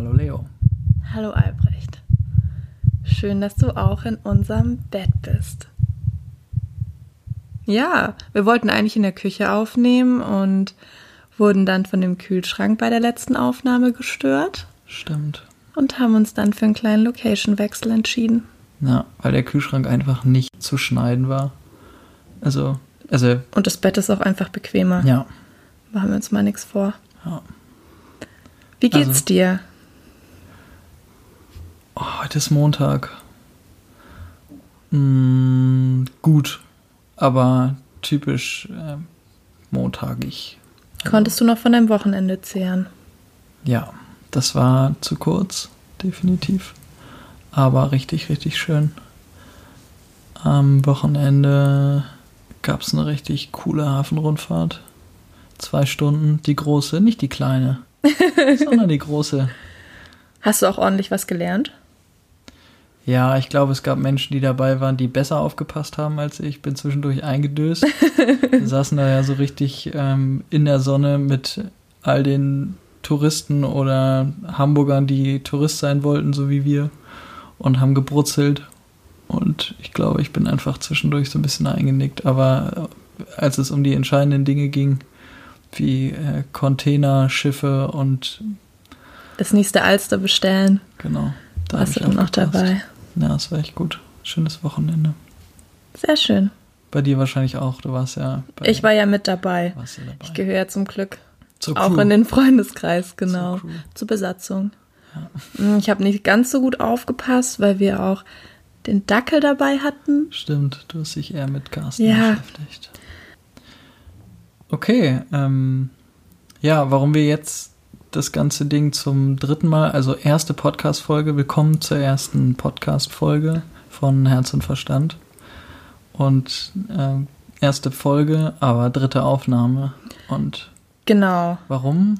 Hallo Leo. Hallo Albrecht. Schön, dass du auch in unserem Bett bist. Ja, wir wollten eigentlich in der Küche aufnehmen und wurden dann von dem Kühlschrank bei der letzten Aufnahme gestört. Stimmt. Und haben uns dann für einen kleinen Location-Wechsel entschieden. Ja, weil der Kühlschrank einfach nicht zu schneiden war. Also, also. Und das Bett ist auch einfach bequemer. Ja. Machen wir uns mal nichts vor. Ja. Wie geht's Also- dir? Oh, heute ist Montag. Mm, gut, aber typisch äh, montagig. Konntest du noch von deinem Wochenende zehren? Ja, das war zu kurz, definitiv. Aber richtig, richtig schön. Am Wochenende gab es eine richtig coole Hafenrundfahrt. Zwei Stunden, die große, nicht die kleine, sondern die große. Hast du auch ordentlich was gelernt? Ja, ich glaube, es gab Menschen, die dabei waren, die besser aufgepasst haben als ich. Ich bin zwischendurch eingedöst. Wir saßen da ja so richtig ähm, in der Sonne mit all den Touristen oder Hamburgern, die Tourist sein wollten, so wie wir, und haben gebrutzelt. Und ich glaube, ich bin einfach zwischendurch so ein bisschen eingenickt. Aber äh, als es um die entscheidenden Dinge ging, wie äh, Container, Schiffe und Das nächste Alster bestellen. genau, da Warst du dann noch dabei? Ja, das war echt gut. Schönes Wochenende. Sehr schön. Bei dir wahrscheinlich auch. Du warst ja bei, Ich war ja mit dabei. warst ja dabei. Ich gehöre ja zum Glück Zur auch Crew. in den Freundeskreis, genau. Crew. Zur Besatzung. Mm, Ich habe nicht ganz so gut aufgepasst, weil wir auch den Dackel dabei hatten. Stimmt, du hast dich eher mit Carsten Ja. beschäftigt. Okay, ähm, ja, warum wir jetzt das ganze Ding zum dritten Mal, also erste Podcast-Folge, willkommen zur ersten Podcast-Folge von Herz und Verstand. Und ähm, erste Folge, aber dritte Aufnahme. Und Genau. warum?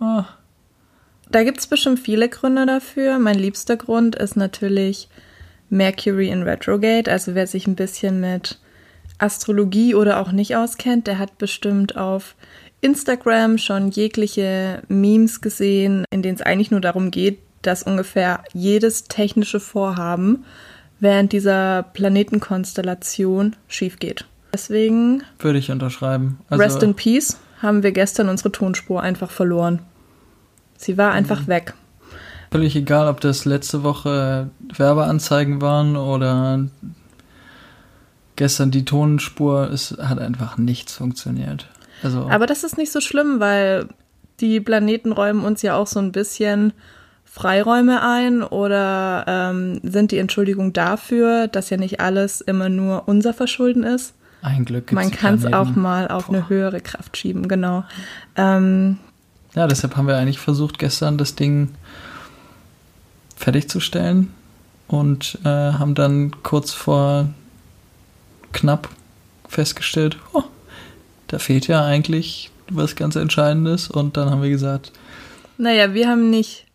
Ah, Da gibt es bestimmt viele Gründe dafür. Mein liebster Grund ist natürlich Mercury in Retrograde. Also wer sich ein bisschen mit Astrologie oder auch nicht auskennt, der hat bestimmt auf Instagram schon jegliche Memes gesehen, in denen es eigentlich nur darum geht, dass ungefähr jedes technische Vorhaben während dieser Planetenkonstellation schief geht. Deswegen, würde ich unterschreiben. Also, Rest in Peace, haben wir gestern unsere Tonspur einfach verloren. Sie war einfach weg. Völlig egal, ob das letzte Woche Werbeanzeigen waren oder gestern die Tonspur, es hat einfach nichts funktioniert. Also, Aber das ist nicht so schlimm, weil die Planeten räumen uns ja auch so ein bisschen Freiräume ein oder ähm, sind die Entschuldigung dafür, dass ja nicht alles immer nur unser Verschulden ist. ein Glück gibt's Man kann es auch mal auf Boah. eine höhere Kraft schieben, genau. Ähm, Ja, deshalb haben wir eigentlich versucht, gestern das Ding fertigzustellen und äh, haben dann kurz vor knapp festgestellt, oh, da fehlt ja eigentlich was ganz Entscheidendes und dann haben wir gesagt, naja, wir haben nicht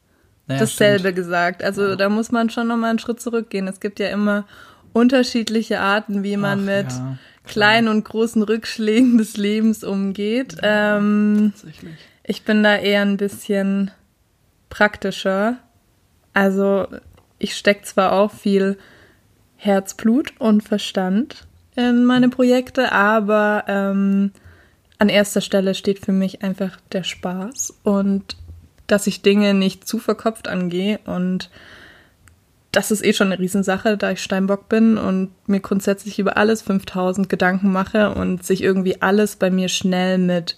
naja, dasselbe stimmt. gesagt. Also da muss man schon nochmal einen Schritt zurückgehen. Es gibt ja immer unterschiedliche Arten, wie man Ach, mit ja, kleinen und großen Rückschlägen des Lebens umgeht. Ähm, tatsächlich. ich bin da eher ein bisschen praktischer. Also ich stecke zwar auch viel Herzblut und Verstand in meine Projekte, aber ähm, an erster Stelle steht für mich einfach der Spaß und dass ich Dinge nicht zu verkopft angehe und das ist eh schon eine Riesensache, da ich Steinbock bin und mir grundsätzlich über alles 5000 Gedanken mache und sich irgendwie alles bei mir schnell mit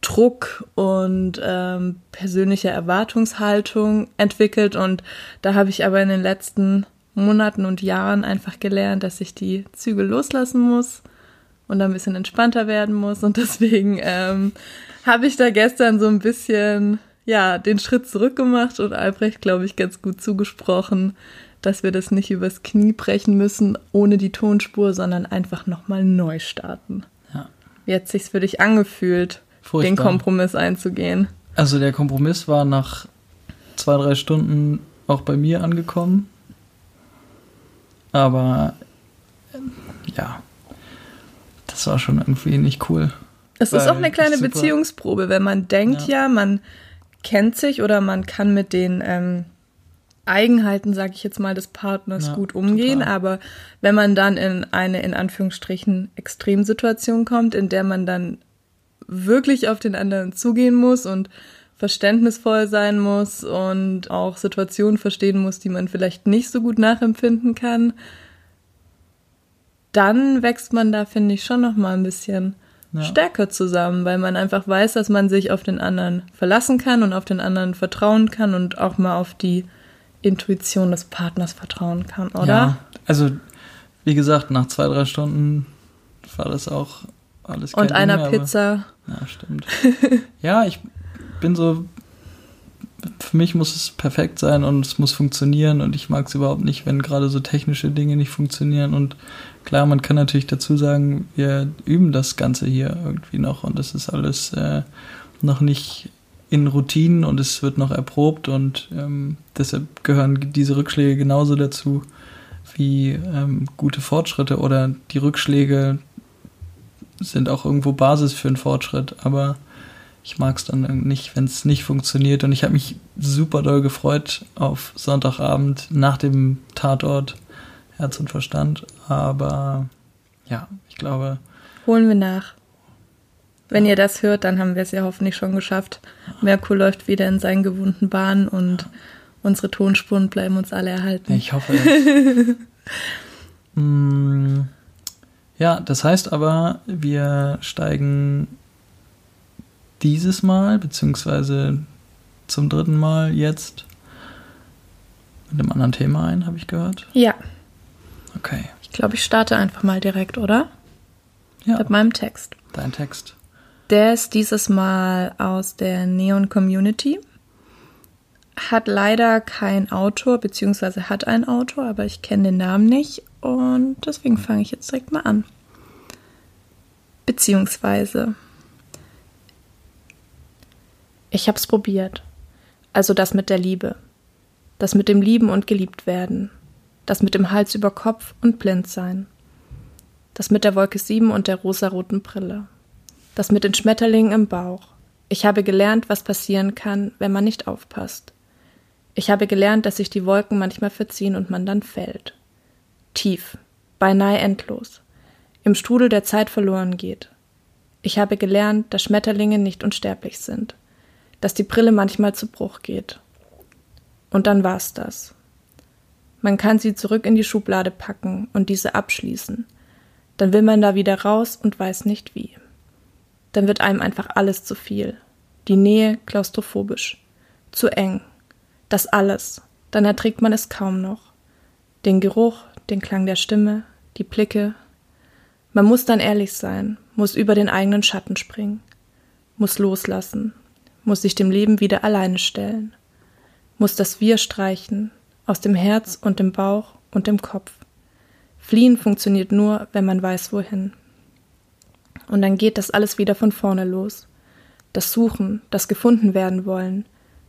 Druck und ähm, persönlicher Erwartungshaltung entwickelt. Und da habe ich aber in den letzten Monaten und Jahren einfach gelernt, dass ich die Zügel loslassen muss und ein bisschen entspannter werden muss. Und deswegen ähm, habe ich da gestern so ein bisschen ja den Schritt zurück gemacht und Albrecht, glaube ich, ganz gut zugesprochen, dass wir das nicht übers Knie brechen müssen ohne die Tonspur, sondern einfach nochmal neu starten. Ja. Wie hat sich's für dich angefühlt, Furchtbar. den Kompromiss einzugehen? Also der Kompromiss war nach zwei, drei Stunden auch bei mir angekommen. Aber ähm, ja, das war schon irgendwie nicht cool. Es ist auch eine kleine Beziehungsprobe, wenn man denkt Ja. ja. man kennt sich oder man kann mit den ähm, Eigenheiten, sage ich jetzt mal, des Partners Ja, gut umgehen. total. Aber wenn man dann in eine, in Anführungsstrichen, Extremsituation kommt, in der man dann wirklich auf den anderen zugehen muss und verständnisvoll sein muss und auch Situationen verstehen muss, die man vielleicht nicht so gut nachempfinden kann, dann wächst man da, finde ich, schon noch mal ein bisschen Ja. stärker zusammen, weil man einfach weiß, dass man sich auf den anderen verlassen kann und auf den anderen vertrauen kann und auch mal auf die Intuition des Partners vertrauen kann, oder? Ja, also wie gesagt, nach zwei, drei Stunden war das auch alles und einer mehr, aber- Pizza. Ja, stimmt. ja, ich bin so. Für mich muss es perfekt sein und es muss funktionieren und ich mag es überhaupt nicht, wenn gerade so technische Dinge nicht funktionieren. Und klar, man kann natürlich dazu sagen, wir üben das Ganze hier irgendwie noch und das ist alles äh, noch nicht in Routinen und es wird noch erprobt und ähm, deshalb gehören diese Rückschläge genauso dazu wie ähm, gute Fortschritte oder die Rückschläge sind auch irgendwo Basis für einen Fortschritt, aber ich mag es dann nicht, wenn es nicht funktioniert. Und ich habe mich super doll gefreut auf Sonntagabend nach dem Tatort Herz und Verstand. Aber ja, ich glaube, Holen wir nach. Wenn ihr das hört, dann haben wir es ja hoffentlich schon geschafft. Merkur läuft wieder in seinen gewohnten Bahnen und unsere Tonspuren bleiben uns alle erhalten. ich hoffe es. Mm, ja, das heißt aber, wir steigen dieses Mal, beziehungsweise zum dritten Mal jetzt mit einem anderen Thema ein, habe ich gehört. Ja, Okay. Ich glaube, ich starte einfach mal direkt, oder? Ja, Mit meinem Text. dein Text. Der ist dieses Mal aus der Neon Community. Hat leider kein Autor, beziehungsweise hat einen Autor, aber ich kenne den Namen nicht und deswegen fange ich jetzt direkt mal an. Beziehungsweise. Ich hab's probiert. Also das mit der Liebe. Das mit dem Lieben und geliebt werden. Das mit dem Hals über Kopf und blind sein. Das mit der Wolke 7 und der rosaroten Brille. Das mit den Schmetterlingen im Bauch. Ich habe gelernt, was passieren kann, wenn man nicht aufpasst. Ich habe gelernt, dass sich die Wolken manchmal verziehen und man dann fällt. Tief, beinahe endlos, im Strudel der Zeit verloren geht. Ich habe gelernt, dass Schmetterlinge nicht unsterblich sind, dass die Brille manchmal zu Bruch geht. Und dann war's das. Man kann sie zurück in die Schublade packen und diese abschließen. Dann will man da wieder raus und weiß nicht wie dann wird einem einfach alles zu viel. Die Nähe klaustrophobisch. Zu eng. Das alles. Dann erträgt man es kaum noch. Den Geruch, den Klang der Stimme, die Blicke. Man muss dann ehrlich sein, muss über den eigenen Schatten springen, muss loslassen, muss sich dem Leben wieder alleine stellen, muss das Wir streichen, aus dem Herz und dem Bauch und dem Kopf. Fliehen funktioniert nur, wenn man weiß, wohin. Und dann geht das alles wieder von vorne los. Das Suchen, das gefunden werden wollen,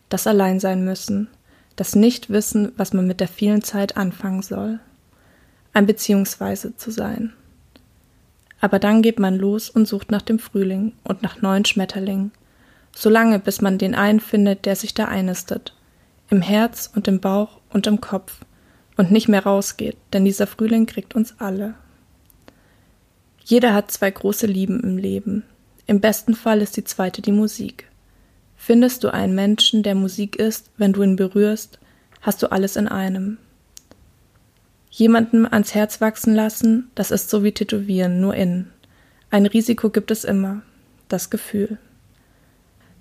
das allein sein müssen, das nicht wissen, was man mit der vielen Zeit anfangen soll. Ein Beziehungsweise zu sein. Aber dann geht man los und sucht nach dem Frühling und nach neuen Schmetterlingen, solange bis man den einen findet, der sich da einnistet, im Herz und im Bauch und im Kopf und nicht mehr rausgeht, denn dieser Frühling kriegt uns alle. Jeder hat zwei große Lieben im Leben. Im besten Fall ist die zweite die Musik. Findest du einen Menschen, der Musik ist, wenn du ihn berührst, hast du alles in einem. Jemanden ans Herz wachsen lassen, das ist so wie Tätowieren, nur innen. Ein Risiko gibt es immer, das Gefühl.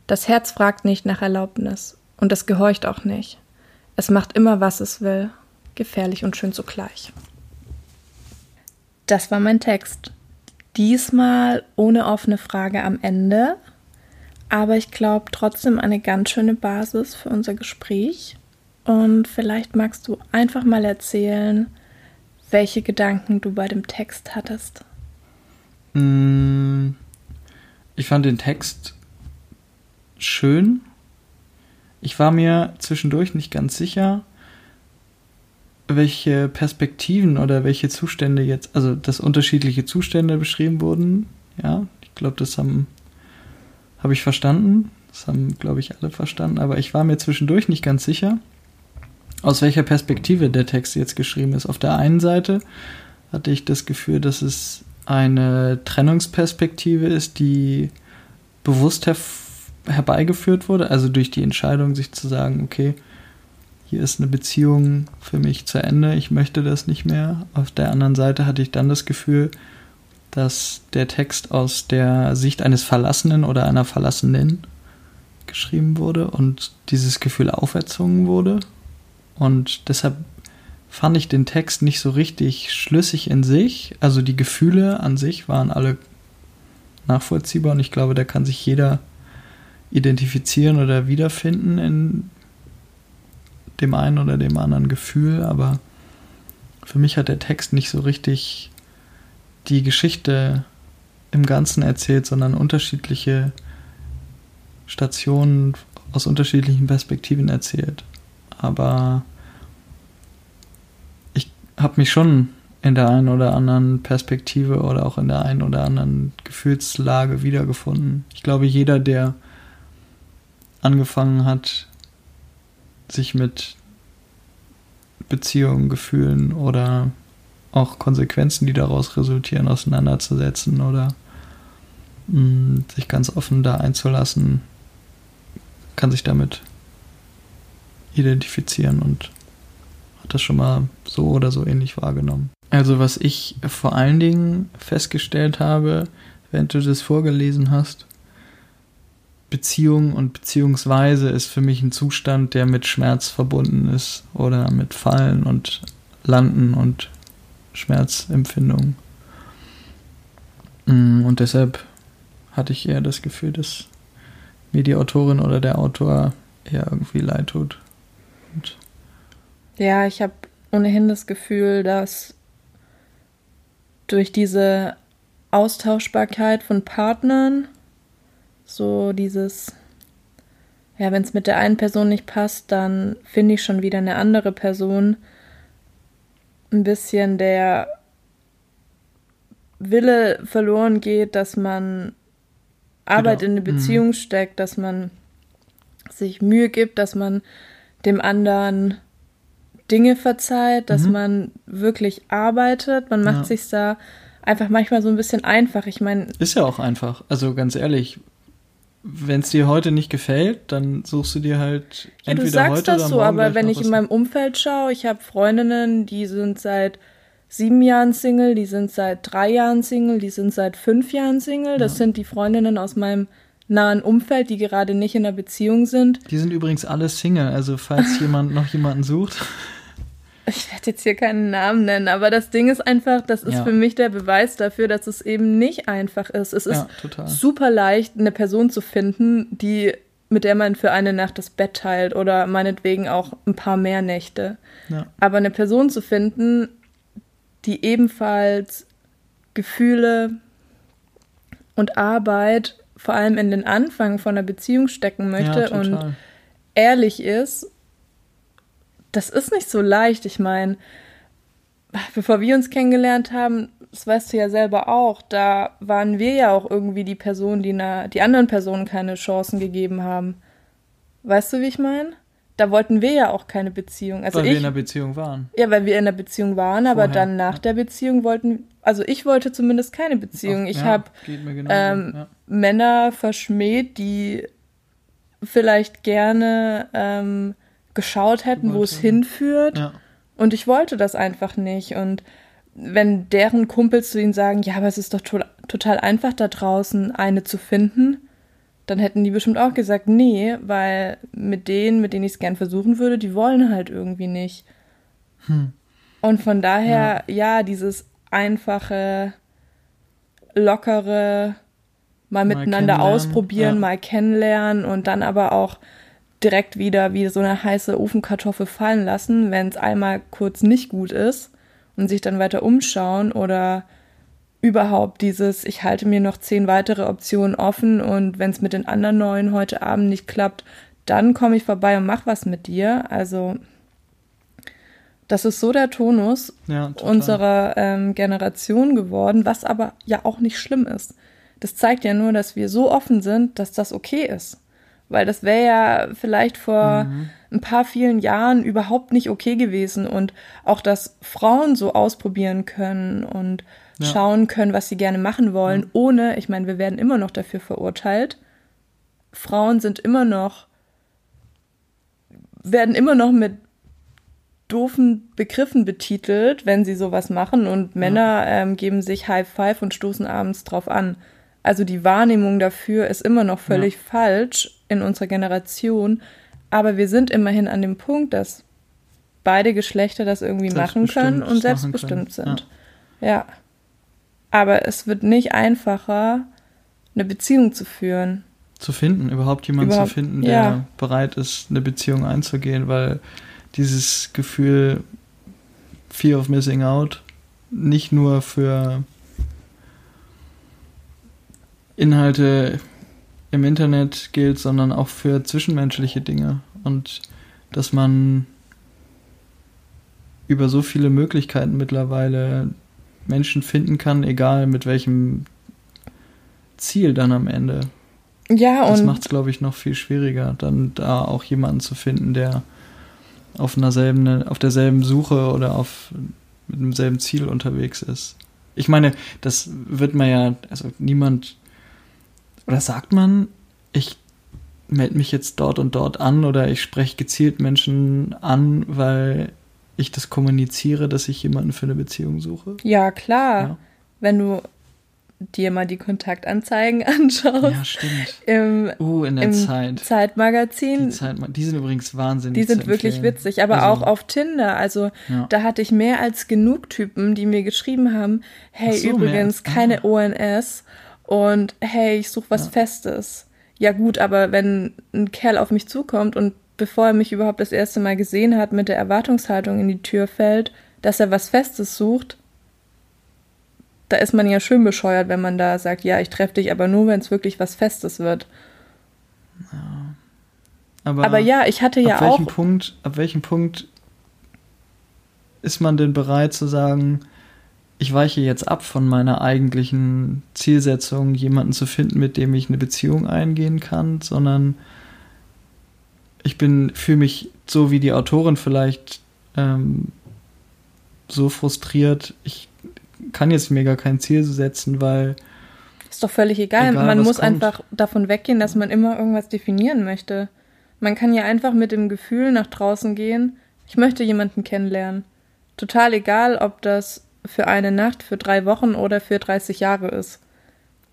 Das Herz fragt nicht nach Erlaubnis und es gehorcht auch nicht. Es macht immer, was es will, gefährlich und schön zugleich. Das war mein Text. Diesmal ohne offene Frage am Ende, aber ich glaube trotzdem eine ganz schöne Basis für unser Gespräch. Und vielleicht magst du einfach mal erzählen, welche Gedanken du bei dem Text hattest. Mm, Ich fand den Text schön. Ich war mir zwischendurch nicht ganz sicher, welche Perspektiven oder welche Zustände jetzt, also dass unterschiedliche Zustände beschrieben wurden. Ja, ich glaube, das haben habe ich verstanden. Das haben, glaube ich, alle verstanden. Aber ich war mir zwischendurch nicht ganz sicher, aus welcher Perspektive der Text jetzt geschrieben ist. Auf der einen Seite hatte ich das Gefühl, dass es eine Trennungsperspektive ist, die bewusst her herbeigeführt wurde, also durch die Entscheidung, sich zu sagen, okay, hier ist eine Beziehung für mich zu Ende, ich möchte das nicht mehr. Auf der anderen Seite hatte ich dann das Gefühl, dass der Text aus der Sicht eines Verlassenen oder einer Verlassenen geschrieben wurde und dieses Gefühl auferzogen wurde. Und deshalb fand ich den Text nicht so richtig schlüssig in sich. Also die Gefühle an sich waren alle nachvollziehbar und ich glaube, da kann sich jeder identifizieren oder wiederfinden in dem einen oder dem anderen Gefühl, aber für mich hat der Text nicht so richtig die Geschichte im Ganzen erzählt, sondern unterschiedliche Stationen aus unterschiedlichen Perspektiven erzählt. Aber ich habe mich schon in der einen oder anderen Perspektive oder auch in der einen oder anderen Gefühlslage wiedergefunden. Ich glaube, jeder, der angefangen hat, sich mit Beziehungen, Gefühlen oder auch Konsequenzen, die daraus resultieren, auseinanderzusetzen oder mh, mm, sich ganz offen da einzulassen, kann sich damit identifizieren und hat das schon mal so oder so ähnlich wahrgenommen. Also was ich vor allen Dingen festgestellt habe, während du das vorgelesen hast, Beziehung und Beziehungsweise ist für mich ein Zustand, der mit Schmerz verbunden ist oder mit Fallen und Landen und Schmerzempfindung. Mm, und deshalb hatte ich eher das Gefühl, dass mir die Autorin oder der Autor eher irgendwie leid tut. Und ja, ich habe ohnehin das Gefühl, dass durch diese Austauschbarkeit von Partnern so dieses, ja, wenn es mit der einen Person nicht passt, dann finde ich schon wieder eine andere Person. Ein bisschen der Wille verloren geht, dass man Arbeit genau. in eine mhm. Beziehung mhm. steckt, dass man sich Mühe gibt, dass man dem anderen Dinge verzeiht, dass mhm. man wirklich arbeitet. Man macht ja. sich da einfach manchmal so ein bisschen einfach. Ich meine. Ist ja auch einfach. Also ganz ehrlich, wenn es dir heute nicht gefällt, dann suchst du dir halt ja, entweder du sagst heute das so, aber wenn ich in meinem Umfeld schaue, ich habe Freundinnen, die sind seit sieben Jahren Single, die sind seit drei Jahren Single, die sind seit fünf Jahren Single. Das ja. sind die Freundinnen aus meinem nahen Umfeld, die gerade nicht in einer Beziehung sind. Die sind übrigens alle Single, also falls jemand noch jemanden sucht. Ich werde jetzt hier keinen Namen nennen, aber das Ding ist einfach, das ist ja. für mich der Beweis dafür, dass es eben nicht einfach ist. Es ist ja, super leicht, eine Person zu finden, die mit der man für eine Nacht das Bett teilt oder meinetwegen auch ein paar mehr Nächte. Ja. Aber eine Person zu finden, die ebenfalls Gefühle und Arbeit vor allem in den Anfang von einer Beziehung stecken möchte und ehrlich ist das ist nicht so leicht. Ich meine, bevor wir uns kennengelernt haben, das weißt du ja selber auch, da waren wir ja auch irgendwie die Personen, die na, die anderen Personen keine Chancen gegeben haben. Weißt du, wie ich meine? Da wollten wir ja auch keine Beziehung. Also weil ich, wir in einer Beziehung waren. Ja, weil wir in einer Beziehung waren, aber dann nach ja. der Beziehung wollten, also ich wollte zumindest keine Beziehung. Ich ja, habe ähm, ja. Männer verschmäht, die vielleicht gerne ähm, geschaut hätten, wo es hinführt. Ja. Und ich wollte das einfach nicht. Und wenn deren Kumpels zu ihnen sagen, ja, aber es ist doch to total einfach da draußen eine zu finden, dann hätten die bestimmt auch gesagt, nee, weil mit denen, mit denen ich es gern versuchen würde, die wollen halt irgendwie nicht. Hm. Und von daher, ja. ja, dieses einfache, lockere, mal, mal miteinander ausprobieren, ja. mal kennenlernen und dann aber auch direkt wieder wie so eine heiße Ofenkartoffel fallen lassen, wenn es einmal kurz nicht gut ist und sich dann weiter umschauen oder überhaupt dieses, ich halte mir noch zehn weitere Optionen offen und wenn es mit den anderen neuen heute Abend nicht klappt, dann komme ich vorbei und mach was mit dir. Also das ist so der Tonus ja, unserer ähm, Generation geworden, was aber ja auch nicht schlimm ist. Das zeigt ja nur, dass wir so offen sind, dass das okay ist. Weil das wäre ja vielleicht vor mhm. ein paar vielen Jahren überhaupt nicht okay gewesen. Und auch, dass Frauen so ausprobieren können und ja. schauen können, was sie gerne machen wollen, mhm. ohne, ich meine, wir werden immer noch dafür verurteilt. Frauen sind immer noch, werden immer noch mit doofen Begriffen betitelt, wenn sie sowas machen und Männer ähm, geben sich High Five und stoßen abends drauf an. Also die Wahrnehmung dafür ist immer noch völlig ja. falsch in unserer Generation, aber wir sind immerhin an dem Punkt, dass beide Geschlechter das irgendwie machen können und selbstbestimmt sind. Ja. ja. Aber es wird nicht einfacher, eine Beziehung zu führen. Zu finden, überhaupt jemanden überhaupt, zu finden, der ja. bereit ist, eine Beziehung einzugehen, weil dieses Gefühl Fear of Missing Out nicht nur für Inhalte im Internet gilt, sondern auch für zwischenmenschliche Dinge und dass man über so viele Möglichkeiten mittlerweile Menschen finden kann, egal mit welchem Ziel dann am Ende. Ja, und. Das macht es, glaube ich, noch viel schwieriger, dann da auch jemanden zu finden, der auf einer selben, auf derselben Suche oder auf mit demselben Ziel unterwegs ist. Ich meine, das wird man ja, also niemand, oder sagt man, ich melde mich jetzt dort und dort an oder ich spreche gezielt Menschen an, weil ich das kommuniziere, dass ich jemanden für eine Beziehung suche? Ja, klar. Ja. Wenn du dir mal die Kontaktanzeigen anschaust. Ja, stimmt. Im, uh, in der Zeit. Zeitmagazin. Die, Zeit, die sind übrigens wahnsinnig. Die sind wirklich witzig, aber also, auch auf Tinder. Also ja. da hatte ich mehr als genug Typen, die mir geschrieben haben, hey, so, übrigens, keine ah. ONS und hey, ich suche was ja. Festes. Ja gut, aber wenn ein Kerl auf mich zukommt und bevor er mich überhaupt das erste Mal gesehen hat, mit der Erwartungshaltung in die Tür fällt, dass er was Festes sucht, da ist man ja schön bescheuert, wenn man da sagt, ja, ich treffe dich, aber nur, wenn es wirklich was Festes wird. Ja. Aber, aber ja, ich hatte ja ab auch. Punkt, ab welchem Punkt ist man denn bereit zu sagen, ich weiche jetzt ab von meiner eigentlichen Zielsetzung, jemanden zu finden, mit dem ich eine Beziehung eingehen kann, sondern ich bin, fühle mich so wie die Autorin vielleicht ähm, so frustriert, ich kann jetzt mir gar kein Ziel setzen, weil. Ist doch völlig egal. egal man muss kommt. einfach davon weggehen, dass man immer irgendwas definieren möchte. Man kann ja einfach mit dem Gefühl nach draußen gehen, ich möchte jemanden kennenlernen. Total egal, ob das für eine Nacht, für drei Wochen oder für 30 Jahre ist.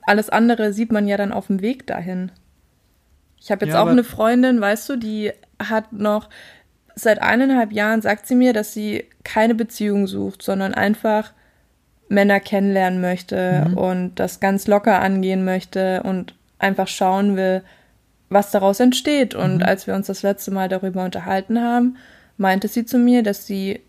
Alles andere sieht man ja dann auf dem Weg dahin. Ich habe jetzt ja, auch eine Freundin, weißt du, die hat noch seit eineinhalb Jahren, sagt sie mir, dass sie keine Beziehung sucht, sondern einfach Männer kennenlernen möchte mhm. und das ganz locker angehen möchte und einfach schauen will, was daraus entsteht. Und mhm. als wir uns das letzte Mal darüber unterhalten haben, meinte sie zu mir, dass sie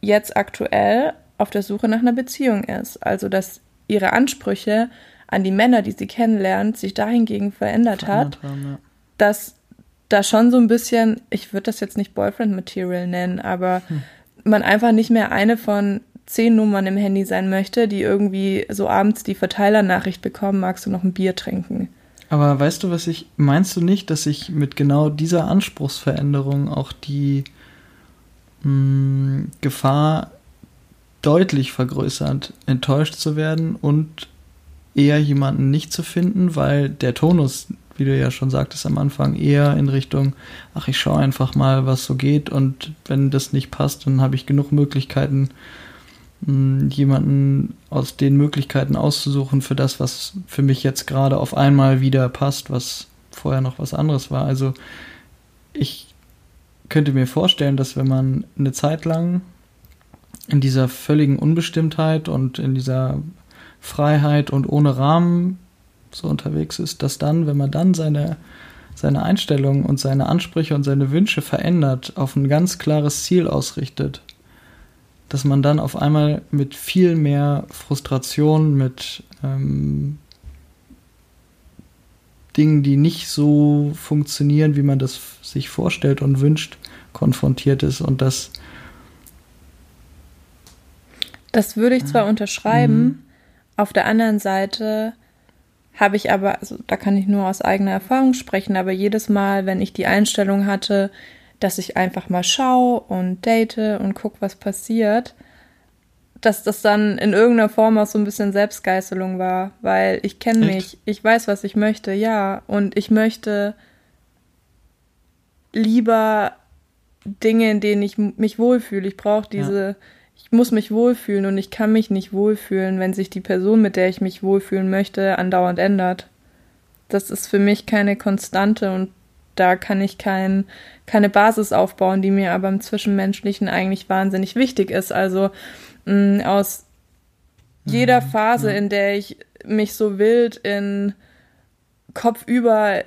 jetzt aktuell auf der Suche nach einer Beziehung ist. Also, dass ihre Ansprüche an die Männer, die sie kennenlernt, sich dahingegen verändert, verändert hat, haben, ja. dass da schon so ein bisschen, ich würde das jetzt nicht Boyfriend Material nennen, aber hm. man einfach nicht mehr eine von zehn Nummern im Handy sein möchte, die irgendwie so abends die Verteilernachricht bekommen, magst du noch ein Bier trinken. Aber weißt du, was ich, meinst du nicht, dass sich mit genau dieser Anspruchsveränderung auch die mh, hm, Gefahr deutlich vergrößert, enttäuscht zu werden und eher jemanden nicht zu finden, weil der Tonus, wie du ja schon sagtest am Anfang, eher in Richtung, ach, ich schaue einfach mal, was so geht und wenn das nicht passt, dann habe ich genug Möglichkeiten, jemanden aus den Möglichkeiten auszusuchen für das, was für mich jetzt gerade auf einmal wieder passt, was vorher noch was anderes war. Also ich könnte mir vorstellen, dass wenn man eine Zeit lang in dieser völligen Unbestimmtheit und in dieser Freiheit und ohne Rahmen so unterwegs ist, dass dann, wenn man dann seine, seine Einstellung und seine Ansprüche und seine Wünsche verändert, auf ein ganz klares Ziel ausrichtet, dass man dann auf einmal mit viel mehr Frustration, mit ähm, Dingen, die nicht so funktionieren, wie man das sich vorstellt und wünscht, konfrontiert ist und das. Das würde ich zwar unterschreiben, mhm. auf der anderen Seite habe ich aber, also da kann ich nur aus eigener Erfahrung sprechen, aber jedes Mal, wenn ich die Einstellung hatte, dass ich einfach mal schaue und date und gucke, was passiert, dass das dann in irgendeiner Form auch so ein bisschen Selbstgeißelung war, weil ich kenne mich, ich weiß, was ich möchte, ja, und ich möchte lieber Dinge, in denen ich mich wohlfühle. Ich brauche diese, ja. Ich muss mich wohlfühlen und ich kann mich nicht wohlfühlen, wenn sich die Person, mit der ich mich wohlfühlen möchte, andauernd ändert. Das ist für mich keine Konstante und da kann ich kein, keine Basis aufbauen, die mir aber im Zwischenmenschlichen eigentlich wahnsinnig wichtig ist. Also mh, aus jeder mhm, Phase, ja. in der ich mich so wild in kopfüber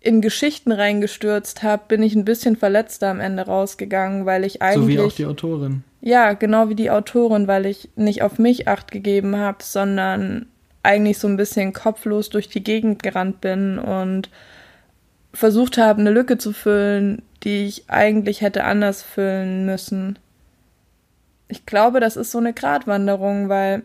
in Geschichten reingestürzt habe, bin ich ein bisschen verletzter am Ende rausgegangen, weil ich eigentlich. So wie auch die Autorin. Ja, genau wie die Autorin, weil ich nicht auf mich acht gegeben habe, sondern eigentlich so ein bisschen kopflos durch die Gegend gerannt bin und versucht habe, eine Lücke zu füllen, die ich eigentlich hätte anders füllen müssen ich glaube, das ist so eine Gratwanderung, weil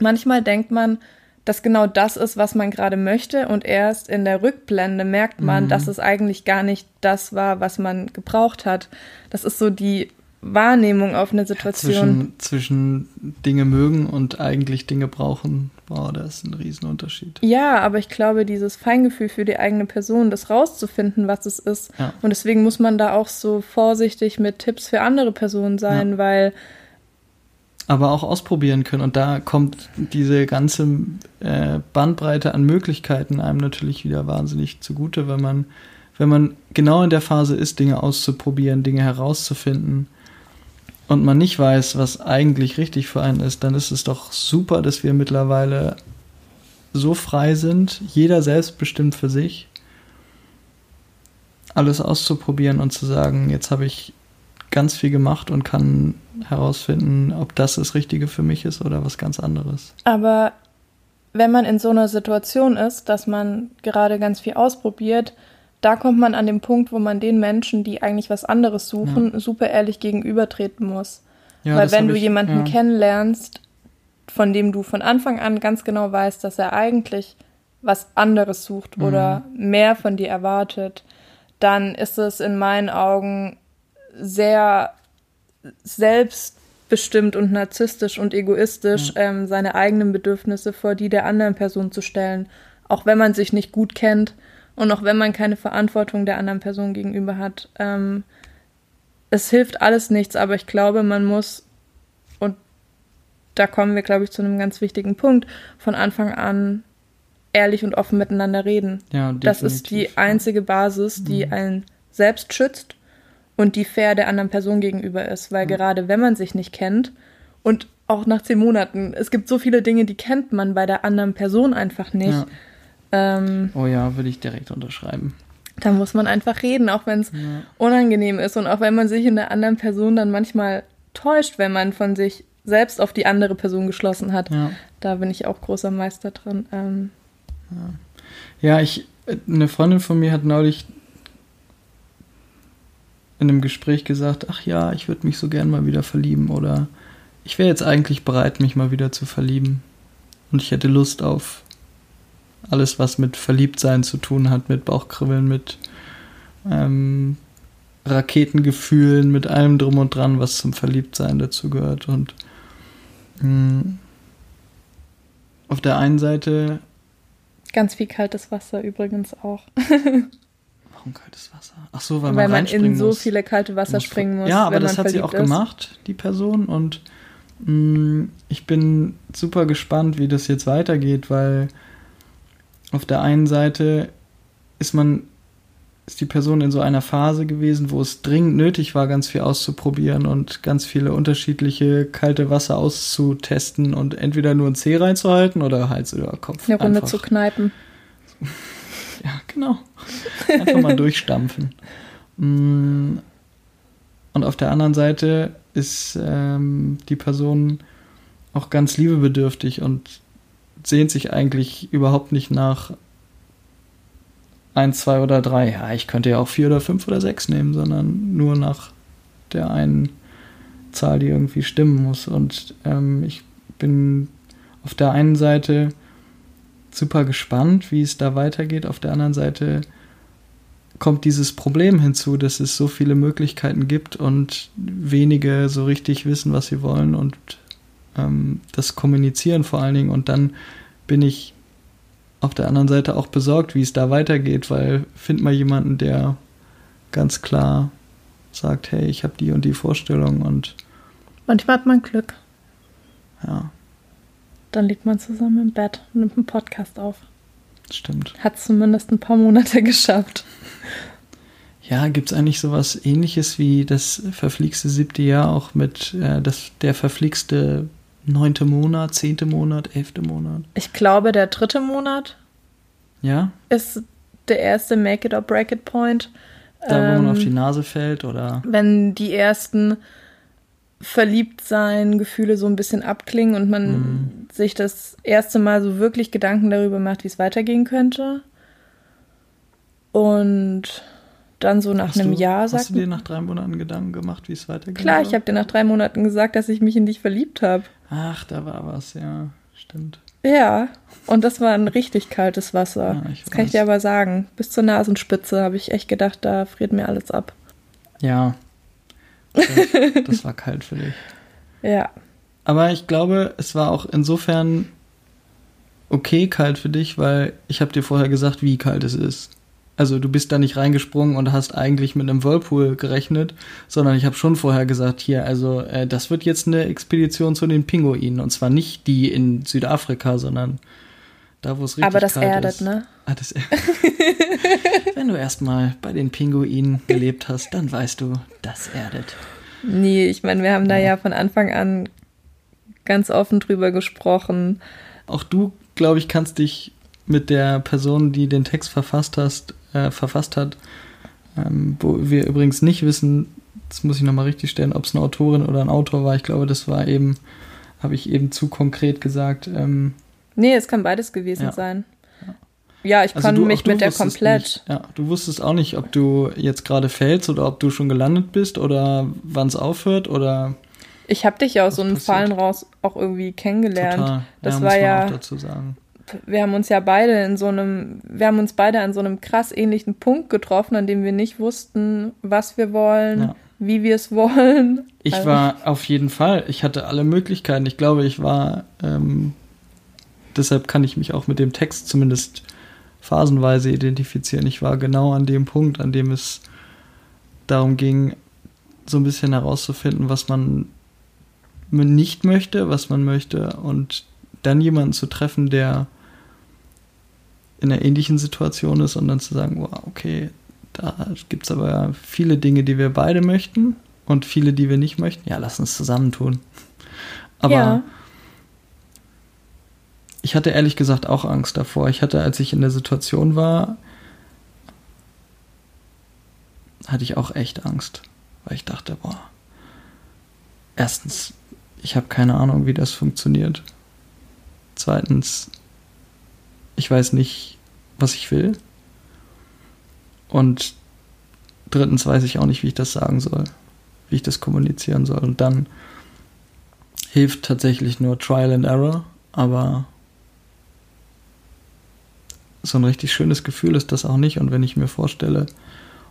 manchmal denkt man, dass genau das ist, was man gerade möchte und erst in der Rückblende merkt man, mhm. dass es eigentlich gar nicht das war, was man gebraucht hat. Das ist so die Wahrnehmung auf eine Situation. Ja, zwischen, zwischen Dinge mögen und eigentlich Dinge brauchen, wow, das ist ein Riesenunterschied. Ja, aber ich glaube, dieses Feingefühl für die eigene Person, das rauszufinden, was es ist. Ja. Und deswegen muss man da auch so vorsichtig mit Tipps für andere Personen sein, ja. weil. Aber auch ausprobieren können. Und da kommt diese ganze äh, Bandbreite an Möglichkeiten einem natürlich wieder wahnsinnig zugute, wenn man, wenn man genau in der Phase ist, Dinge auszuprobieren, Dinge herauszufinden und man nicht weiß, was eigentlich richtig für einen ist, dann ist es doch super, dass wir mittlerweile so frei sind, jeder selbstbestimmt für sich, alles auszuprobieren und zu sagen, jetzt habe ich ganz viel gemacht und kann herausfinden, ob das das Richtige für mich ist oder was ganz anderes. Aber wenn man in so einer Situation ist, dass man gerade ganz viel ausprobiert, da kommt man an den Punkt, wo man den Menschen, die eigentlich was anderes suchen, ja. super ehrlich gegenübertreten muss. Ja, Weil wenn du ich, jemanden ja. kennenlernst, von dem du von Anfang an ganz genau weißt, dass er eigentlich was anderes sucht mhm. oder mehr von dir erwartet, dann ist es in meinen Augen sehr selbstbestimmt und narzisstisch und egoistisch, mhm. ähm, seine eigenen Bedürfnisse vor die der anderen Person zu stellen, auch wenn man sich nicht gut kennt und auch wenn man keine Verantwortung der anderen Person gegenüber hat. Ähm, es hilft alles nichts, aber ich glaube, man muss, und da kommen wir, glaube ich, zu einem ganz wichtigen Punkt, von Anfang an ehrlich und offen miteinander reden. Ja, das ist die einzige Basis, die mhm. einen selbst schützt und die fair der anderen Person gegenüber ist. Weil mhm. gerade wenn man sich nicht kennt und auch nach zehn Monaten, es gibt so viele Dinge, die kennt man bei der anderen Person einfach nicht. Ja ähm, oh ja, würde ich direkt unterschreiben. Da muss man einfach reden, auch wenn es ja. unangenehm ist und auch wenn man sich in der anderen Person dann manchmal täuscht, wenn man von sich selbst auf die andere Person geschlossen hat. Ja. Da bin ich auch großer Meister drin. Ähm, ja. ja, ich, eine Freundin von mir hat neulich in einem Gespräch gesagt, ach ja, ich würde mich so gern mal wieder verlieben oder ich wäre jetzt eigentlich bereit, mich mal wieder zu verlieben. Und ich hätte Lust auf alles, was mit Verliebtsein zu tun hat, mit Bauchkribbeln, mit ähm, Raketengefühlen, mit allem drum und dran, was zum Verliebtsein dazu gehört. Und mh, hm, auf der einen Seite. Ganz viel kaltes Wasser übrigens auch. Warum kaltes Wasser? Ach so, weil, weil man, man in so muss. viele kalte Wasser muss, springen muss. Ja, aber das hat sie auch ist. gemacht, die Person. Und mh, hm, ich bin super gespannt, wie das jetzt weitergeht, weil auf der einen Seite ist man, ist die Person in so einer Phase gewesen, wo es dringend nötig war, ganz viel auszuprobieren und ganz viele unterschiedliche kalte Wasser auszutesten und entweder nur ein Zeh reinzuhalten oder Hals oder Kopf. Eine Runde zu kneipen. Ja, genau. Einfach mal durchstampfen. Mm. Und auf der anderen Seite ist ähm, die Person auch ganz liebebedürftig und sehnt sich eigentlich überhaupt nicht nach eins, zwei oder drei. Ja, ich könnte ja auch vier oder fünf oder sechs nehmen, sondern nur nach der einen Zahl, die irgendwie stimmen muss. Und ähm, ich bin auf der einen Seite super gespannt, wie es da weitergeht. Auf der anderen Seite kommt dieses Problem hinzu, dass es so viele Möglichkeiten gibt und wenige so richtig wissen, was sie wollen und ähm, das kommunizieren vor allen Dingen. Und dann bin ich auf der anderen Seite auch besorgt, wie es da weitergeht, weil find mal jemanden, der ganz klar sagt, hey, ich habe die und die Vorstellung und manchmal hat man Glück. Ja. Dann liegt man zusammen im Bett und nimmt einen Podcast auf. Stimmt. Hat zumindest ein paar Monate geschafft. Ja, gibt es eigentlich sowas ähnliches wie das verflixte siebte Jahr auch mit äh, das, der verflixte neunte Monat, zehnte Monat, elfte Monat? Ich glaube, der dritte Monat Ja? ist der erste Make it or break it Point. Da, wo man Ähm, auf die Nase fällt oder. wenn die ersten Verliebtsein, Gefühle so ein bisschen abklingen und man Mhm. sich das erste Mal so wirklich Gedanken darüber macht, wie es weitergehen könnte. Und dann so nach Hast einem du, Jahr sagt Hast du dir nach drei Monaten Gedanken gemacht, wie es weitergeht? Klar, ich habe dir nach drei Monaten gesagt, dass ich mich in dich verliebt habe. Ach, da war was, ja. Stimmt. Ja, und das war ein richtig kaltes Wasser. Ja, ich das kann ich dir aber sagen. Bis zur Nasenspitze habe ich echt gedacht, da friert mir alles ab. Ja. Das, das war kalt für dich. Ja. Aber ich glaube, es war auch insofern okay kalt für dich, weil ich habe dir vorher gesagt, wie kalt es ist. Also du bist da nicht reingesprungen und hast eigentlich mit einem Whirlpool gerechnet, sondern ich habe schon vorher gesagt, hier, also äh, das wird jetzt eine Expedition zu den Pinguinen und zwar nicht die in Südafrika, sondern da, wo es richtig Aber das erdet, ist. ne? Ah, das Wenn du erstmal bei den Pinguinen gelebt hast, dann weißt du, das erdet. Nee, ich meine, wir haben da ja von Anfang an ganz offen drüber gesprochen. Auch du, glaube ich, kannst dich mit der Person, die den Text verfasst hast, äh, verfasst hat, ähm, wo wir übrigens nicht wissen, das muss ich nochmal richtig stellen, ob es eine Autorin oder ein Autor war. Ich glaube, das war eben, habe ich eben zu konkret gesagt. Ähm, Nee, es kann beides gewesen Ja. sein. Ja, ich also kann du- mich mit der komplett. Nicht, ja, du wusstest auch nicht, ob du jetzt gerade fällst oder ob du schon gelandet bist oder wann es aufhört oder Ich habe dich ja aus so einem? Fallen raus auch irgendwie kennengelernt. total. Das ja, war muss man ja- auch dazu sagen. Wir haben uns ja beide in so einem, wir haben uns beide an so einem krass ähnlichen Punkt getroffen, an dem wir nicht wussten, was wir wollen, Ja. wie wir es wollen. Ich Also- war auf jeden Fall, ich hatte alle Möglichkeiten. Ich glaube, ich war, ähm, deshalb kann ich mich auch mit dem Text zumindest phasenweise identifizieren. Ich war genau an dem Punkt, an dem es darum ging, so ein bisschen herauszufinden, was man nicht möchte, was man möchte und dann jemanden zu treffen, der in einer ähnlichen Situation ist und dann zu sagen, wow, okay, da gibt es aber viele Dinge, die wir beide möchten und viele, die wir nicht möchten. Ja, lass uns zusammentun. Aber Ja. ich hatte ehrlich gesagt auch Angst davor. Ich hatte, als ich in der Situation war, hatte ich auch echt Angst, weil ich dachte, boah, erstens, ich habe keine Ahnung, wie das funktioniert. Zweitens, ich weiß nicht, was ich will. Und drittens weiß ich auch nicht, wie ich das sagen soll, wie ich das kommunizieren soll. Und dann hilft tatsächlich nur Trial and Error, aber so ein richtig schönes Gefühl ist das auch nicht. Und wenn ich mir vorstelle,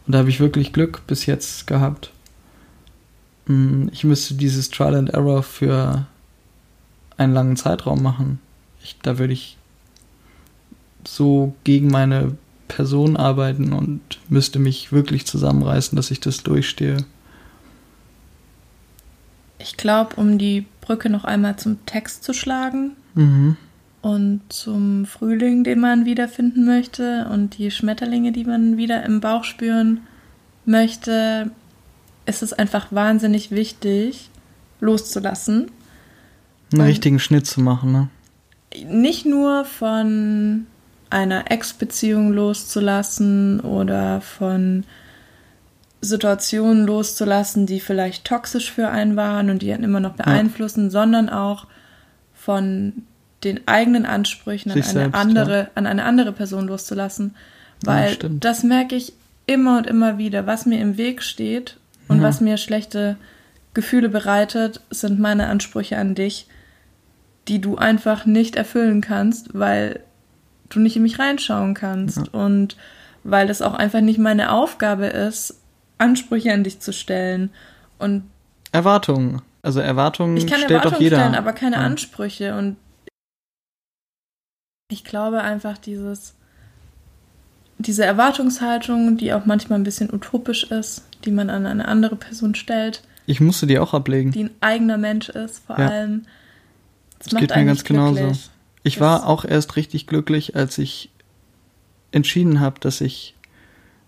und da habe ich wirklich Glück bis jetzt gehabt, mh, ich müsste dieses Trial and Error für einen langen Zeitraum machen. Ich, da würde ich so gegen meine Person arbeiten und müsste mich wirklich zusammenreißen, dass ich das durchstehe. Ich glaube, um die Brücke noch einmal zum Text zu schlagen Mhm. und zum Frühling, den man wiederfinden möchte und die Schmetterlinge, die man wieder im Bauch spüren möchte, ist es einfach wahnsinnig wichtig, loszulassen. Einen richtigen Schnitt zu machen, ne? Nicht nur von einer Ex-Beziehung loszulassen oder von Situationen loszulassen, die vielleicht toxisch für einen waren und die einen immer noch beeinflussen, sondern auch von den eigenen Ansprüchen an Sich eine selbst, andere, an eine andere Person loszulassen. Weil stimmt. das merke ich immer und immer wieder, was mir im Weg steht und Ja. was mir schlechte Gefühle bereitet, sind meine Ansprüche an dich, die du einfach nicht erfüllen kannst, weil du nicht in mich reinschauen kannst. Ja. Und weil es auch einfach nicht meine Aufgabe ist, Ansprüche an dich zu stellen. Und Erwartungen. Also Erwartungen ich kann stellt Erwartungen doch jeder. stellen, aber keine ja. Ansprüche. Und ich glaube einfach dieses, diese Erwartungshaltung, die auch manchmal ein bisschen utopisch ist, die man an eine andere Person stellt. Ich musste die auch ablegen. Die ein eigener Mensch ist, vor ja. allem. Das, das geht mir ganz genauso. Ich das war auch erst richtig glücklich, als ich entschieden habe, dass ich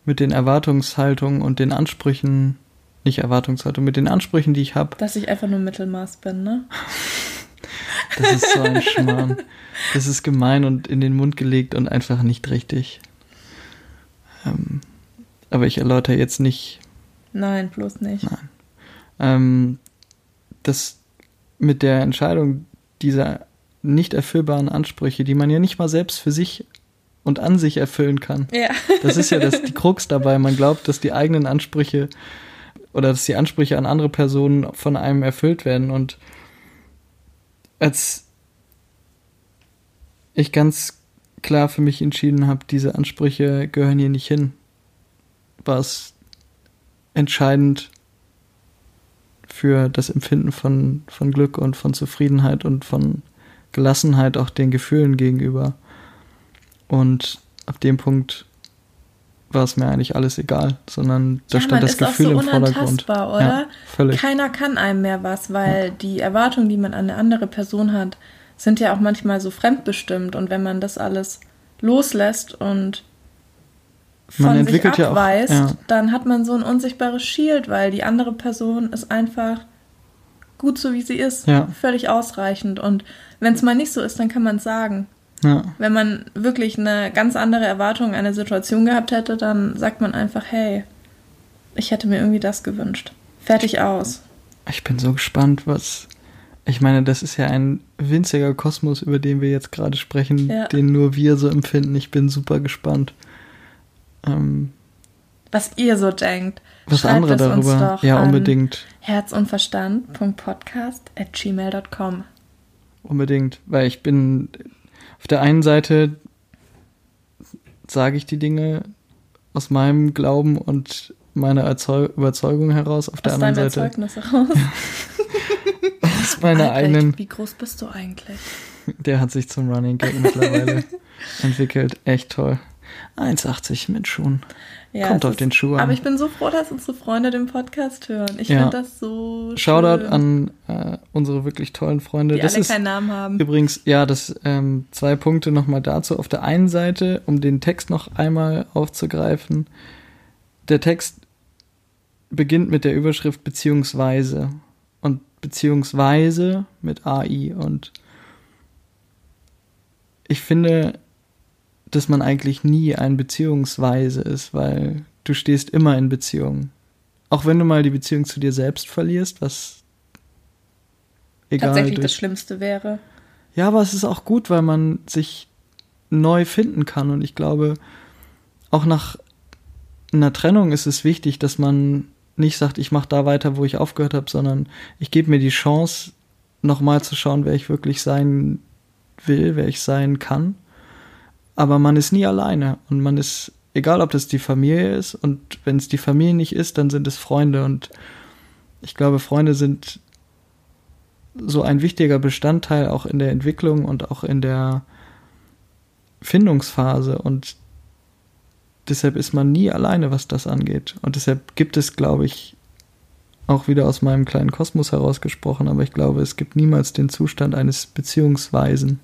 mit den Erwartungshaltungen und den Ansprüchen, nicht Erwartungshaltung, mit den Ansprüchen, die ich habe. Dass ich einfach nur Mittelmaß bin, ne? das ist so ein Schmarrn. Das ist gemein und in den Mund gelegt und einfach nicht richtig. Ähm, aber ich erläutere jetzt nicht. Nein, bloß nicht. Nein. Ähm, das mit der Entscheidung dieser nicht erfüllbaren Ansprüche, die man ja nicht mal selbst für sich und an sich erfüllen kann. Ja. Das ist ja das, die Krux dabei. Man glaubt, dass die eigenen Ansprüche oder dass die Ansprüche an andere Personen von einem erfüllt werden. Und als ich ganz klar für mich entschieden habe, diese Ansprüche gehören hier nicht hin, war es entscheidend für das Empfinden von, von Glück und von Zufriedenheit und von Gelassenheit auch den Gefühlen gegenüber. Und ab dem Punkt war es mir eigentlich alles egal, sondern da ja, stand das Gefühl so im Vordergrund. Oder? Ja, völlig. Keiner kann einem mehr was, weil ja. die Erwartungen, die man an eine andere Person hat, sind ja auch manchmal so fremdbestimmt. Und wenn man das alles loslässt und von man entwickelt sich abweist, ja auch, ja. dann hat man so ein unsichtbares Shield, weil die andere Person ist einfach gut so, wie sie ist. Ja. Völlig ausreichend. Und wenn es mal nicht so ist, dann kann man es sagen. Ja. Wenn man wirklich eine ganz andere Erwartung an eine Situation gehabt hätte, dann sagt man einfach, hey, ich hätte mir irgendwie das gewünscht. Fertig aus. Ich bin so gespannt, was. Ich meine, das ist ja ein winziger Kosmos, über den wir jetzt gerade sprechen, ja. den nur wir so empfinden. Ich bin super gespannt. Ähm, was ihr so denkt. Was Schreibt andere darüber. ja, unbedingt. Herz und Verstand.podcast at gmail.com. Unbedingt, weil ich bin auf der einen Seite sage ich die Dinge aus meinem Glauben und meiner Erzeu Überzeugung heraus, auf der aus anderen Seite. Erzeugnis heraus. aus meiner Albrecht, eigenen. Wie groß bist du eigentlich? Der hat sich zum Running Gag mittlerweile entwickelt. Echt toll. 1,80 mit Schuhen. Ja, Kommt auf ist, den Schuh an. Aber ich bin so froh, dass unsere Freunde den Podcast hören. Ich ja. finde das so schön. Shoutout an äh, unsere wirklich tollen Freunde. Die das alle ist keinen Namen haben. Übrigens, ja, das ähm, zwei Punkte nochmal dazu. Auf der einen Seite, um den Text noch einmal aufzugreifen. Der Text beginnt mit der Überschrift beziehungsweise und beziehungsweise mit AI und ich finde, dass man eigentlich nie ein Beziehungsweise ist, weil du stehst immer in Beziehung. Auch wenn du mal die Beziehung zu dir selbst verlierst, was egal tatsächlich durch, das Schlimmste wäre. Ja, aber es ist auch gut, weil man sich neu finden kann und ich glaube, auch nach einer Trennung ist es wichtig, dass man nicht sagt, ich mache da weiter, wo ich aufgehört habe, sondern ich gebe mir die Chance, nochmal zu schauen, wer ich wirklich sein will, wer ich sein kann aber man ist nie alleine und man ist, egal ob das die Familie ist und wenn es die Familie nicht ist, dann sind es Freunde und ich glaube, Freunde sind so ein wichtiger Bestandteil auch in der Entwicklung und auch in der Findungsphase und deshalb ist man nie alleine, was das angeht. Und deshalb gibt es, glaube ich, auch wieder aus meinem kleinen Kosmos herausgesprochen, aber ich glaube, es gibt niemals den Zustand eines Beziehungsweisen.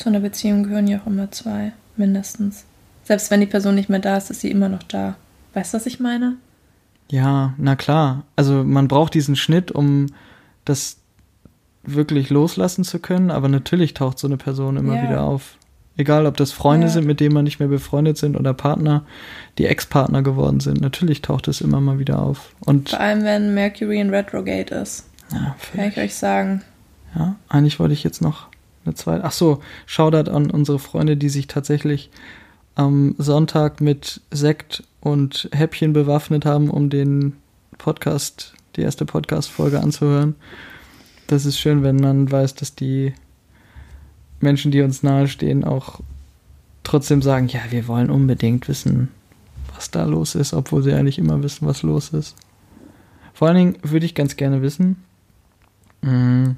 Zu einer Beziehung gehören ja auch immer zwei, mindestens. Selbst wenn die Person nicht mehr da ist, ist sie immer noch da. Weißt du, was ich meine? Ja, na klar. Also man braucht diesen Schnitt, um das wirklich loslassen zu können, aber natürlich taucht so eine Person immer ja. wieder auf. Egal, ob das Freunde ja. sind, mit denen man nicht mehr befreundet sind oder Partner, die Ex-Partner geworden sind. Natürlich taucht es immer mal wieder auf. Und Vor allem, wenn Mercury in Retrograde ist. Ja, kann ich euch sagen. Ja, eigentlich wollte ich jetzt noch eine zweite. Ach so, Shoutout an unsere Freunde, die sich tatsächlich am Sonntag mit Sekt und Häppchen bewaffnet haben, um den Podcast, die erste Podcast-Folge anzuhören. Das ist schön, wenn man weiß, dass die Menschen, die uns nahestehen, auch trotzdem sagen, ja, wir wollen unbedingt wissen, was da los ist, obwohl sie eigentlich immer wissen, was los ist. Vor allen Dingen würde ich ganz gerne wissen, mm,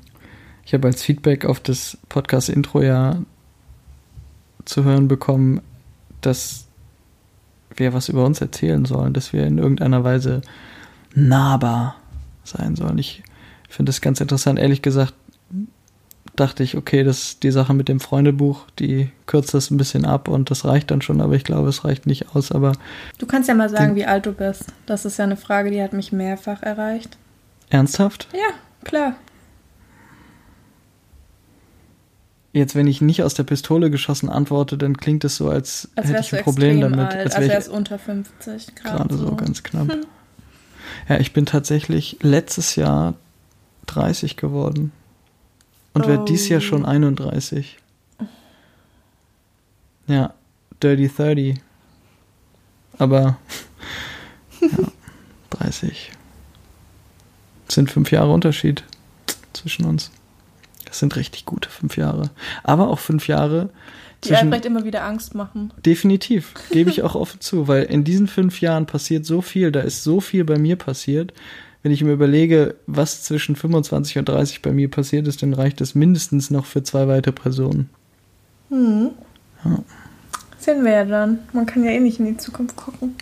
ich habe als Feedback auf das Podcast-Intro ja zu hören bekommen, dass wir was über uns erzählen sollen, dass wir in irgendeiner Weise nahbar sein sollen. Ich finde das ganz interessant. Ehrlich gesagt dachte ich, okay, das die Sache mit dem Freundebuch, die kürzt das ein bisschen ab und das reicht dann schon, aber ich glaube, es reicht nicht aus. Aber du kannst ja mal sagen, wie alt du bist. Das ist ja eine Frage, die hat mich mehrfach erreicht. Ernsthaft? Ja, klar. Jetzt, wenn ich nicht aus der Pistole geschossen antworte, dann klingt es so, als, als hätte ich ein Problem damit. Alt, als wäre es unter 50 Grad. Gerade so. so ganz knapp. Hm. Ja, ich bin tatsächlich letztes Jahr 30 geworden. Und oh. werde dies Jahr schon 31. Ja, Dirty 30. Aber ja, 30. Das sind fünf Jahre Unterschied zwischen uns. Das sind richtig gute fünf Jahre. Aber auch fünf Jahre. Die Albrecht immer wieder Angst machen. Definitiv, gebe ich auch offen zu, weil in diesen fünf Jahren passiert so viel, da ist so viel bei mir passiert. Wenn ich mir überlege, was zwischen 25 und 30 bei mir passiert ist, dann reicht das mindestens noch für zwei weitere Personen. Hm. Ja. Sehen wir ja dann. Man kann ja eh nicht in die Zukunft gucken.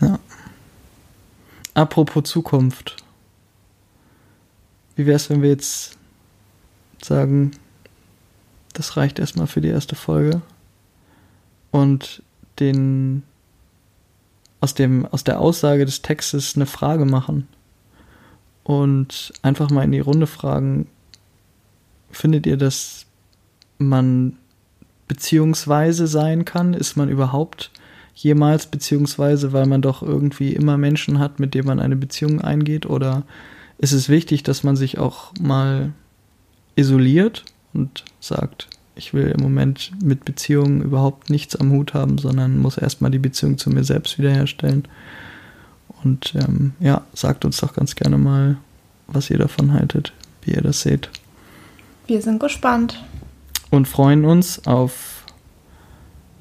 Ja. Apropos Zukunft. Wie wäre es, wenn wir jetzt sagen, das reicht erstmal für die erste Folge. Und den aus dem aus der Aussage des Textes eine Frage machen und einfach mal in die Runde fragen, findet ihr, dass man beziehungsweise sein kann? Ist man überhaupt jemals beziehungsweise, weil man doch irgendwie immer Menschen hat, mit denen man eine Beziehung eingeht? Oder ist es wichtig, dass man sich auch mal isoliert und sagt, ich will im Moment mit Beziehungen überhaupt nichts am Hut haben, sondern muss erstmal die Beziehung zu mir selbst wiederherstellen. Und ähm, ja, sagt uns doch ganz gerne mal, was ihr davon haltet, wie ihr das seht. Wir sind gespannt. Und freuen uns auf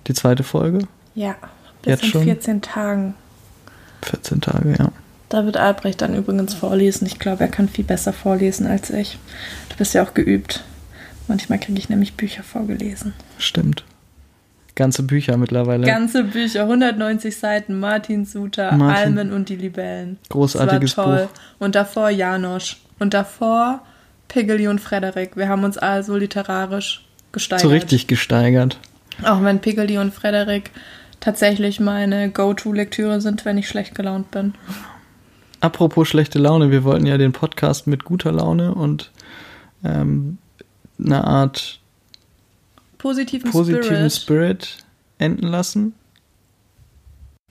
die zweite Folge. Ja, bis Jetzt in schon. 14 Tagen. 14 Tage, ja. Da wird Albrecht dann übrigens vorlesen. Ich glaube, er kann viel besser vorlesen als ich. Du bist ja auch geübt. Manchmal kriege ich nämlich Bücher vorgelesen. Stimmt. Ganze Bücher mittlerweile. Ganze Bücher, 190 Seiten, Martin Suter, Martin. Almen und die Libellen. Großartiges das war toll. Buch. Und davor Janosch. Und davor Pigeli und Frederik. Wir haben uns also literarisch gesteigert. So richtig gesteigert. Auch wenn Pigeli und Frederik tatsächlich meine Go-To-Lektüre sind, wenn ich schlecht gelaunt bin. Apropos schlechte Laune, wir wollten ja den Podcast mit guter Laune und ähm, einer Art positiven, positiven Spirit. Spirit enden lassen.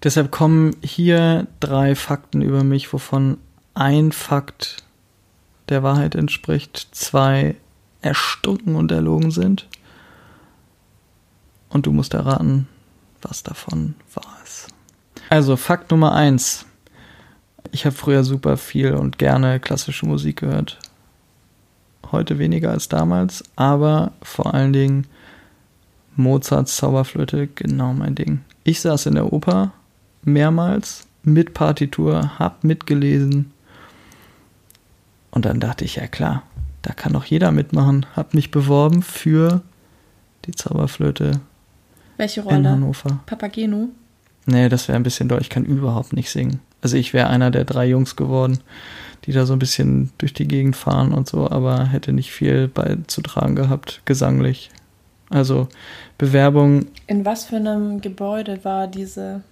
Deshalb kommen hier drei Fakten über mich, wovon ein Fakt der Wahrheit entspricht, zwei erstunken und erlogen sind. Und du musst erraten, was davon wahr ist. Also Fakt Nummer eins. Ich habe früher super viel und gerne klassische Musik gehört. Heute weniger als damals, aber vor allen Dingen Mozarts Zauberflöte, genau mein Ding. Ich saß in der Oper mehrmals mit Partitur, hab mitgelesen und dann dachte ich, ja klar, da kann doch jeder mitmachen. Hab mich beworben für die Zauberflöte. Welche Rolle? In Hannover. Papageno? Nee, das wäre ein bisschen deutlich. Ich kann überhaupt nicht singen. Also ich wäre einer der drei Jungs geworden, die da so ein bisschen durch die Gegend fahren und so, aber hätte nicht viel beizutragen gehabt, gesanglich. Also Bewerbung. In was für einem Gebäude war diese?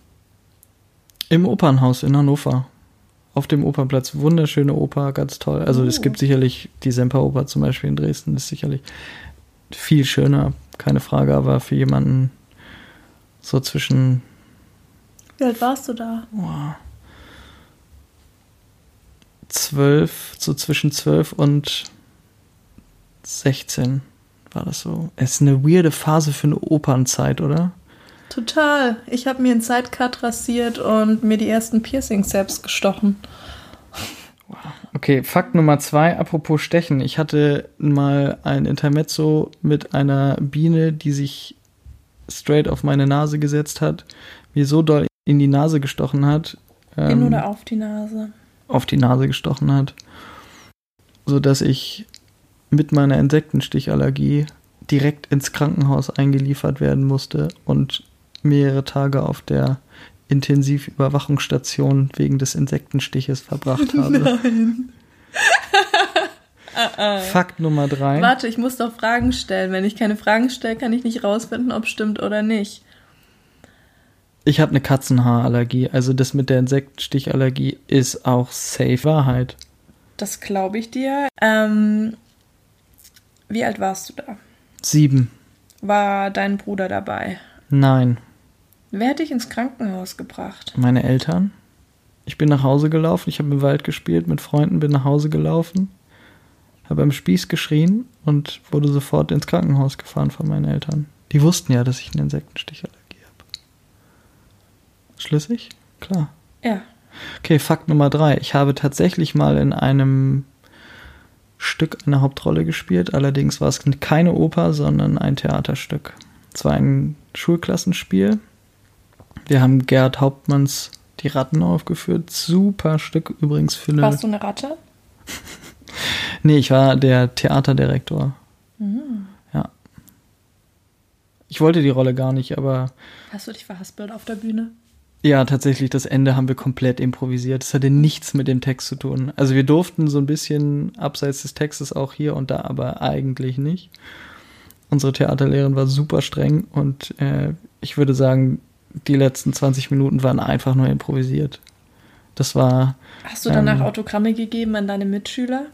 Im Opernhaus in Hannover. Auf dem Opernplatz. Wunderschöne Oper, ganz toll. Also oh. es gibt oh. sicherlich die Semperoper zum Beispiel in Dresden, ist sicherlich viel schöner, keine Frage, aber für jemanden so zwischen. Wie alt warst du da? Wow. 12, so zwischen 12 und 16 war das so. Es ist eine weirde Phase für eine Opernzeit, oder? Total. Ich habe mir einen Sidecut rasiert und mir die ersten Piercings selbst gestochen. Wow. Okay, Fakt Nummer zwei, apropos Stechen. Ich hatte mal ein Intermezzo mit einer Biene, die sich straight auf meine Nase gesetzt hat, mir so doll in die Nase gestochen hat. in ähm, oder auf die Nase? Auf die Nase gestochen hat, so dass ich mit meiner Insektenstichallergie direkt ins Krankenhaus eingeliefert werden musste und mehrere Tage auf der Intensivüberwachungsstation wegen des Insektenstiches verbracht habe. Nein. Fakt Nummer drei. Warte, ich muss doch Fragen stellen. Wenn ich keine Fragen stelle, kann ich nicht rausfinden, ob stimmt oder nicht. Ich habe eine Katzenhaarallergie, also das mit der Insektenstichallergie ist auch safe Wahrheit. Das glaube ich dir. Ähm, wie alt warst du da? Sieben. War dein Bruder dabei? Nein. Wer hat dich ins Krankenhaus gebracht? Meine Eltern. Ich bin nach Hause gelaufen, ich habe im Wald gespielt mit Freunden, bin nach Hause gelaufen, habe am Spieß geschrien und wurde sofort ins Krankenhaus gefahren von meinen Eltern. Die wussten ja, dass ich eine Insektenstichallergie habe. Schlüssig? Klar. Ja. Okay, Fakt Nummer drei. Ich habe tatsächlich mal in einem Stück eine Hauptrolle gespielt. Allerdings war es keine Oper, sondern ein Theaterstück. Es war ein Schulklassenspiel. Wir haben Gerhard Hauptmanns Die Ratten aufgeführt. Super Stück übrigens für eine. Warst du eine Ratte? Nee, ich war der Theaterdirektor. Ja. Ich wollte die Rolle gar nicht, aber Hast du dich verhaspelt auf der Bühne? Ja, tatsächlich, das Ende haben wir komplett improvisiert. Das hatte nichts mit dem Text zu tun. Also wir durften so ein bisschen abseits des Textes auch hier und da, aber eigentlich nicht. Unsere Theaterlehrerin war super streng und äh, ich würde sagen, die letzten 20 Minuten waren einfach nur improvisiert. Das war. Hast du danach Ähm. Autogramme gegeben an deine Mitschüler?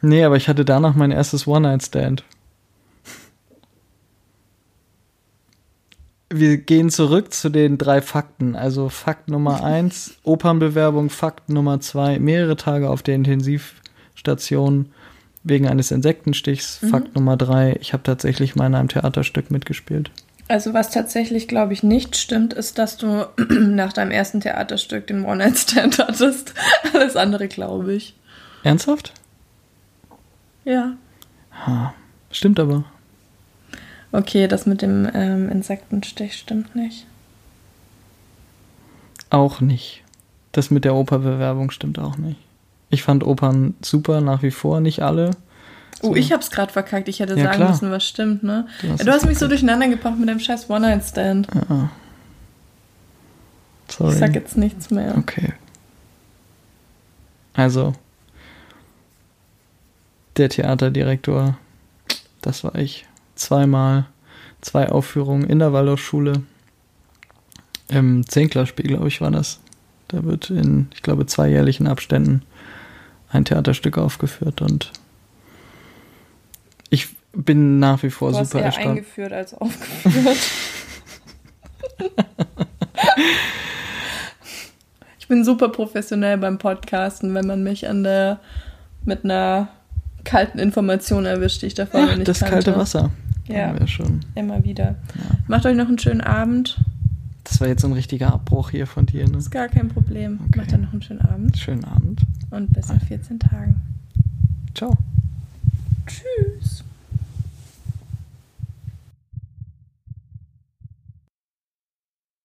Nee, aber ich hatte danach mein erstes One-Night-Stand. Wir gehen zurück zu den drei Fakten. Also Fakt Nummer eins, Opernbewerbung, Fakt Nummer zwei, mehrere Tage auf der Intensivstation wegen eines Insektenstichs. Fakt Nummer drei, ich habe tatsächlich mal in einem Theaterstück mitgespielt. Also was tatsächlich, glaube ich, nicht stimmt, ist, dass du nach deinem ersten Theaterstück den One-Night-Stand hattest. Alles andere glaube ich. Ernsthaft? Ja. Stimmt aber. Okay, das mit dem ähm, Insektenstich stimmt nicht. Auch nicht. Das mit der Operbewerbung stimmt auch nicht. Ich fand Opern super, nach wie vor, nicht alle. Oh, So. ich hab's gerade verkackt. Ich hätte Ja, sagen klar. müssen, was stimmt, ne? Du Du hast hast, es mich so durcheinander gebracht mit dem scheiß One-Night-Stand. Ja. Sorry. Ich sag jetzt nichts mehr. Okay. Also, der Theaterdirektor, das war ich. Zweimal, zwei Aufführungen in der Waldorfschule. Im Zehnklasspiel, glaube ich, war das. Da wird in, ich glaube, zwei jährlichen Abständen ein Theaterstück aufgeführt und ich bin nach wie vor Du super erstaunt. eingeführt als aufgeführt. ich bin super professionell beim Podcasten, wenn man mich an der mit einer kalten Information erwischt, die ich davor noch Ja, nicht das kannte. kalte Wasser. Ja. Schon. Immer wieder. Macht euch noch einen schönen Abend. Das war jetzt so ein richtiger Abbruch hier von dir. Ne? Ist gar kein Problem. Okay. Macht dann noch einen schönen Abend Schönen Abend. und bis in 14 Tagen. Ciao. Tschüss.